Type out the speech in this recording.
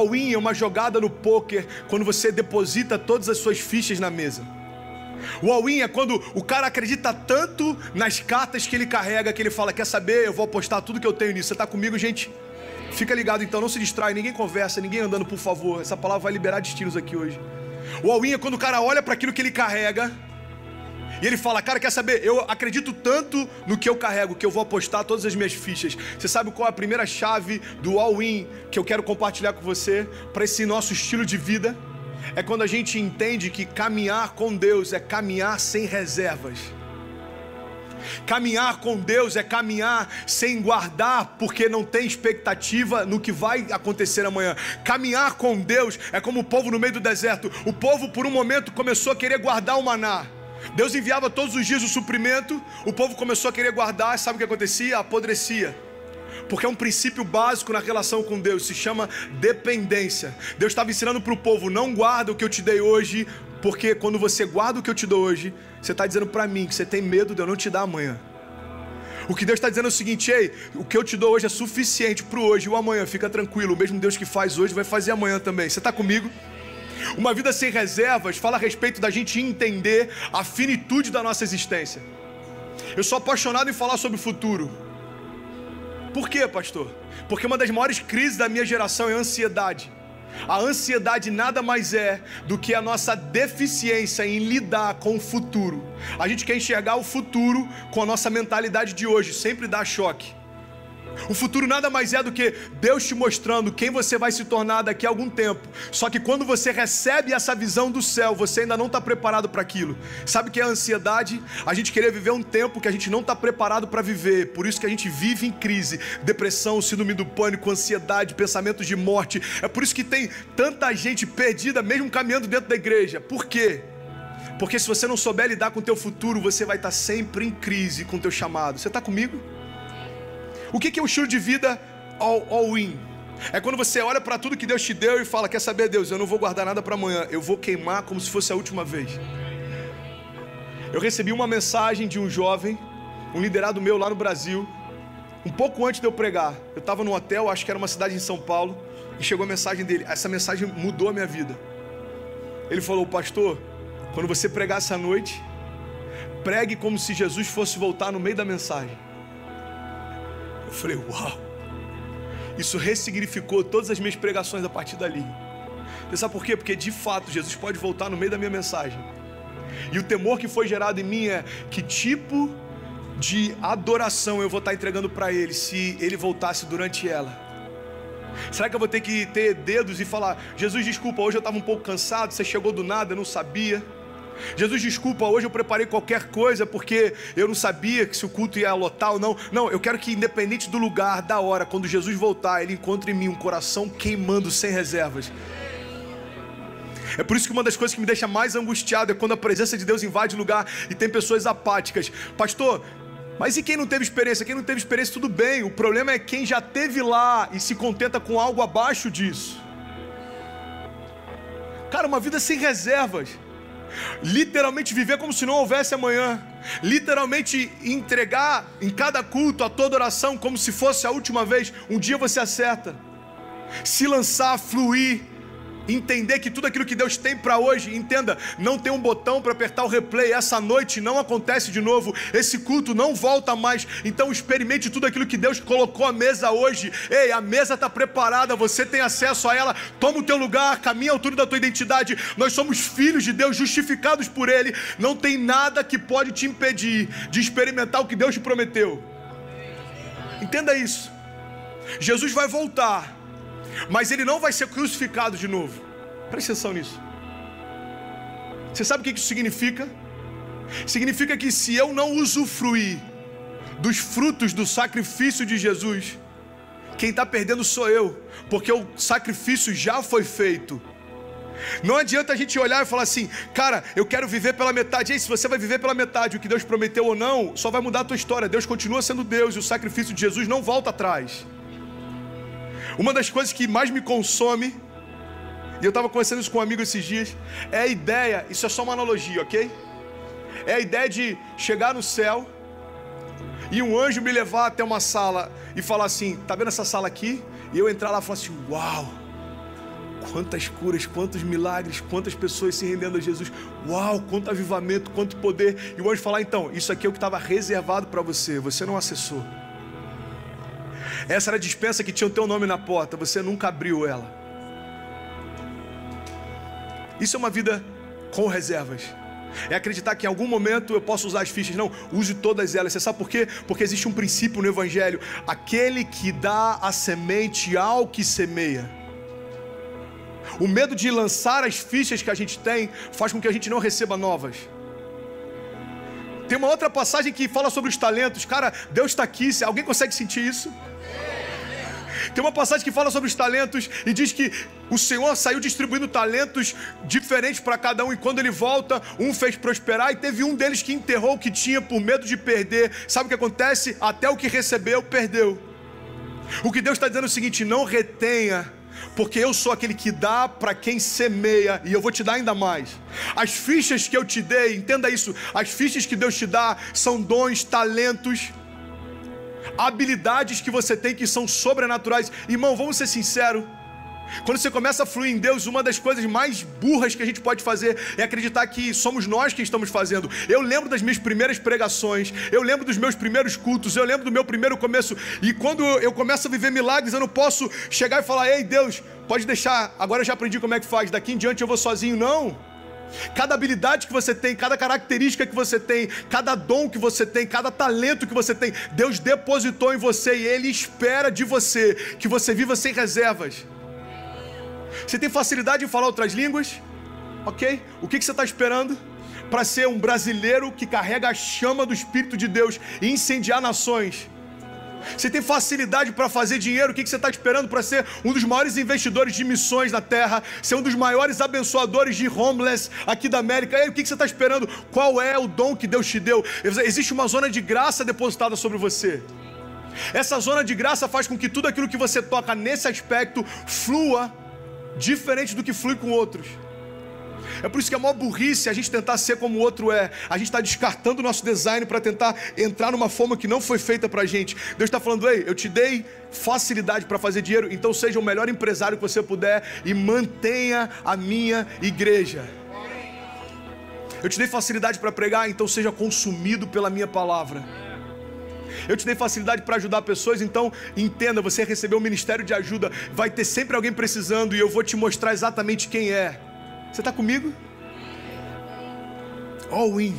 All-in é uma jogada no poker quando você deposita todas as suas fichas na mesa. O all-in é quando o cara acredita tanto nas cartas que ele carrega que ele fala: Quer saber? Eu vou apostar tudo que eu tenho nisso. Você está comigo, gente? Fica ligado então, não se distrai, ninguém conversa, ninguém andando, por favor. Essa palavra vai liberar destinos aqui hoje. O all-in é quando o cara olha para aquilo que ele carrega e ele fala: Cara, quer saber? Eu acredito tanto no que eu carrego que eu vou apostar todas as minhas fichas. Você sabe qual é a primeira chave do all-in que eu quero compartilhar com você para esse nosso estilo de vida? É quando a gente entende que caminhar com Deus é caminhar sem reservas. Caminhar com Deus é caminhar sem guardar, porque não tem expectativa no que vai acontecer amanhã. Caminhar com Deus é como o povo no meio do deserto. O povo, por um momento, começou a querer guardar o maná. Deus enviava todos os dias o suprimento, o povo começou a querer guardar, sabe o que acontecia? Apodrecia. Porque é um princípio básico na relação com Deus, se chama dependência. Deus estava ensinando para o povo: não guarda o que eu te dei hoje, porque quando você guarda o que eu te dou hoje, você está dizendo para mim que você tem medo de eu não te dar amanhã. O que Deus está dizendo é o seguinte: ei, o que eu te dou hoje é suficiente para o hoje e o amanhã, fica tranquilo. O mesmo Deus que faz hoje vai fazer amanhã também. Você está comigo? Uma vida sem reservas fala a respeito da gente entender a finitude da nossa existência. Eu sou apaixonado em falar sobre o futuro. Por quê, pastor? Porque uma das maiores crises da minha geração é a ansiedade. A ansiedade nada mais é do que a nossa deficiência em lidar com o futuro. A gente quer enxergar o futuro com a nossa mentalidade de hoje, sempre dá choque. O futuro nada mais é do que Deus te mostrando quem você vai se tornar daqui a algum tempo. Só que quando você recebe essa visão do céu, você ainda não está preparado para aquilo. Sabe o que é a ansiedade? A gente querer viver um tempo que a gente não está preparado para viver. Por isso que a gente vive em crise, depressão, síndrome do pânico, ansiedade, pensamentos de morte. É por isso que tem tanta gente perdida, mesmo caminhando dentro da igreja. Por quê? Porque se você não souber lidar com o teu futuro, você vai estar sempre em crise com o teu chamado. Você está comigo? O que é o estilo de vida all, all in? É quando você olha para tudo que Deus te deu e fala: Quer saber, Deus, eu não vou guardar nada para amanhã, eu vou queimar como se fosse a última vez. Eu recebi uma mensagem de um jovem, um liderado meu lá no Brasil, um pouco antes de eu pregar. Eu estava no hotel, acho que era uma cidade em São Paulo, e chegou a mensagem dele. Essa mensagem mudou a minha vida. Ele falou: Pastor, quando você pregar essa noite, pregue como se Jesus fosse voltar no meio da mensagem. Eu falei, uau! Isso ressignificou todas as minhas pregações a partir dali. Você sabe por quê? Porque de fato Jesus pode voltar no meio da minha mensagem. E o temor que foi gerado em mim é que tipo de adoração eu vou estar entregando para Ele se Ele voltasse durante ela. Será que eu vou ter que ter dedos e falar: Jesus, desculpa, hoje eu estava um pouco cansado, você chegou do nada, eu não sabia. Jesus, desculpa, hoje eu preparei qualquer coisa porque eu não sabia que se o culto ia lotar ou não. Não, eu quero que, independente do lugar, da hora, quando Jesus voltar, Ele encontre em mim um coração queimando sem reservas. É por isso que uma das coisas que me deixa mais angustiado é quando a presença de Deus invade o lugar e tem pessoas apáticas. Pastor, mas e quem não teve experiência? Quem não teve experiência, tudo bem. O problema é quem já teve lá e se contenta com algo abaixo disso. Cara, uma vida sem reservas. Literalmente viver como se não houvesse amanhã. Literalmente entregar em cada culto a toda oração como se fosse a última vez. Um dia você acerta. Se lançar, fluir entender que tudo aquilo que Deus tem para hoje, entenda, não tem um botão para apertar o replay, essa noite não acontece de novo, esse culto não volta mais, então experimente tudo aquilo que Deus colocou à mesa hoje. Ei, a mesa está preparada, você tem acesso a ela, toma o teu lugar, caminha à altura da tua identidade. Nós somos filhos de Deus, justificados por Ele. Não tem nada que pode te impedir de experimentar o que Deus te prometeu. Entenda isso. Jesus vai voltar mas ele não vai ser crucificado de novo. Preste atenção nisso. Você sabe o que isso significa? Significa que se eu não usufruir dos frutos do sacrifício de Jesus, quem está perdendo sou eu, porque o sacrifício já foi feito. Não adianta a gente olhar e falar assim, cara, eu quero viver pela metade. E aí, se você vai viver pela metade, o que Deus prometeu ou não, só vai mudar a tua história. Deus continua sendo Deus e o sacrifício de Jesus não volta atrás. Uma das coisas que mais me consome, e eu estava conversando isso com um amigo esses dias, é a ideia, isso é só uma analogia, ok? É a ideia de chegar no céu e um anjo me levar até uma sala e falar assim: tá vendo essa sala aqui? E eu entrar lá e falar assim: uau, Quantas curas, quantos milagres, quantas pessoas se rendendo a Jesus. Uau, quanto avivamento, quanto poder. E o anjo falar, então, isso aqui é o que estava reservado para você, você não acessou. Essa era a dispensa que tinha o teu nome na porta, você nunca abriu ela. Isso é uma vida com reservas. É acreditar que em algum momento eu posso usar as fichas. Não, use todas elas. Você sabe por quê? Porque existe um princípio no Evangelho: aquele que dá a semente ao que semeia. O medo de lançar as fichas que a gente tem faz com que a gente não receba novas. Tem uma outra passagem que fala sobre os talentos. Cara, Deus está aqui. Alguém consegue sentir isso? Tem uma passagem que fala sobre os talentos e diz que o Senhor saiu distribuindo talentos diferentes para cada um, e quando ele volta, um fez prosperar, e teve um deles que enterrou o que tinha por medo de perder. Sabe o que acontece? Até o que recebeu, perdeu. O que Deus está dizendo é o seguinte: não retenha porque eu sou aquele que dá para quem semeia e eu vou te dar ainda mais. As fichas que eu te dei, entenda isso, as fichas que Deus te dá são dons, talentos habilidades que você tem que são sobrenaturais. Irmão, vamos ser sinceros. Quando você começa a fluir em Deus, uma das coisas mais burras que a gente pode fazer é acreditar que somos nós que estamos fazendo. Eu lembro das minhas primeiras pregações, eu lembro dos meus primeiros cultos, eu lembro do meu primeiro começo. E quando eu começo a viver milagres, eu não posso chegar e falar: Ei, Deus, pode deixar, agora eu já aprendi como é que faz, daqui em diante eu vou sozinho. Não. Cada habilidade que você tem, cada característica que você tem, cada dom que você tem, cada talento que você tem, Deus depositou em você e Ele espera de você que você viva sem reservas. Você tem facilidade em falar outras línguas? Ok? O que, você está esperando? Para ser um brasileiro que carrega a chama do Espírito de Deus e incendiar nações. Você tem facilidade para fazer dinheiro, o que você está esperando para ser um dos maiores investidores de missões na terra, ser um dos maiores abençoadores de homeless aqui da América? Aí, o que você está esperando? Qual é o dom que Deus te deu? Existe uma zona de graça depositada sobre você. Essa zona de graça faz com que tudo aquilo que você toca nesse aspecto flua diferente do que flui com outros. É por isso que é maior burrice a gente tentar ser como o outro é. A gente está descartando o nosso design para tentar entrar numa forma que não foi feita para a gente. Deus está falando, ei, eu te dei facilidade para fazer dinheiro, então seja o melhor empresário que você puder e mantenha a minha igreja. Eu te dei facilidade para pregar, então seja consumido pela minha palavra. Eu te dei facilidade para ajudar pessoas, então entenda, você recebeu um ministério de ajuda, vai ter sempre alguém precisando e eu vou te mostrar exatamente quem é. Você está comigo? All in.